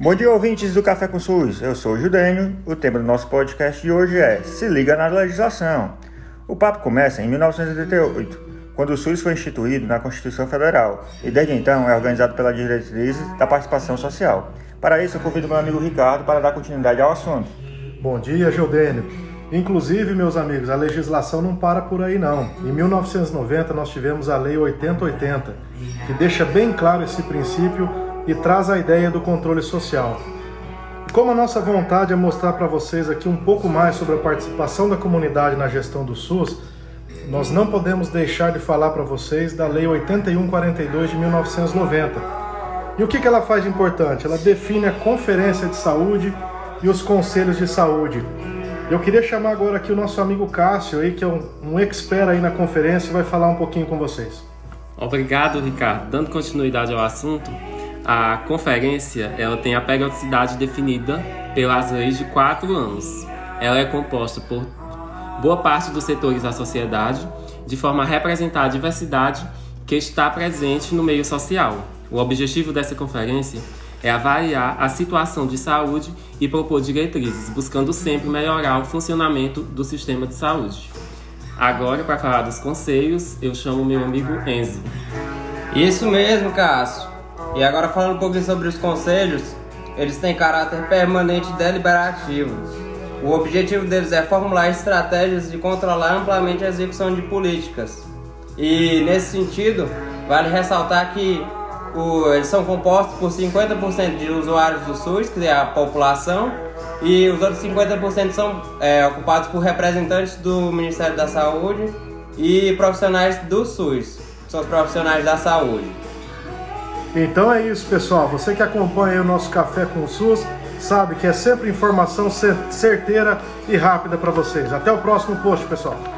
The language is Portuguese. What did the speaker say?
Bom dia, ouvintes do Café com SUS. Eu sou o Judênio. O tema do nosso podcast de hoje é Se Liga na Legislação. O papo começa em 1988, quando o SUS foi instituído na Constituição Federal e desde então é organizado pela diretrizes da participação social. Para isso, eu convido meu amigo Ricardo para dar continuidade ao assunto. Bom dia, Judênio. Inclusive, meus amigos, a legislação não para por aí não. Em 1990 nós tivemos a Lei 8080, que deixa bem claro esse princípio e traz a ideia do controle social. Como a nossa vontade é mostrar para vocês aqui um pouco mais sobre a participação da comunidade na gestão do SUS, nós não podemos deixar de falar para vocês da Lei 8142 de 1990. E o que, que ela faz de importante? Ela define a Conferência de Saúde e os Conselhos de Saúde. Eu queria chamar agora aqui o nosso amigo Cássio, aí, que é um, um expert aí na conferência, e vai falar um pouquinho com vocês. Obrigado, Ricardo. Dando continuidade ao assunto, a conferência ela tem a periodicidade definida pelas leis de quatro anos. Ela é composta por boa parte dos setores da sociedade, de forma a representar a diversidade que está presente no meio social. O objetivo dessa conferência é avaliar a situação de saúde e propor diretrizes, buscando sempre melhorar o funcionamento do sistema de saúde. Agora, para falar dos conselhos, eu chamo meu amigo Enzo. Isso mesmo, Cássio. E agora falando um pouquinho sobre os conselhos, eles têm caráter permanente e deliberativo. O objetivo deles é formular estratégias de controlar amplamente a execução de políticas. E nesse sentido, vale ressaltar que o, eles são compostos por 50% de usuários do SUS, que é a população, e os outros 50% são é, ocupados por representantes do Ministério da Saúde e profissionais do SUS, que são os profissionais da saúde. Então é isso, pessoal. Você que acompanha o nosso Café com o SUS sabe que é sempre informação certeira e rápida para vocês. Até o próximo post, pessoal.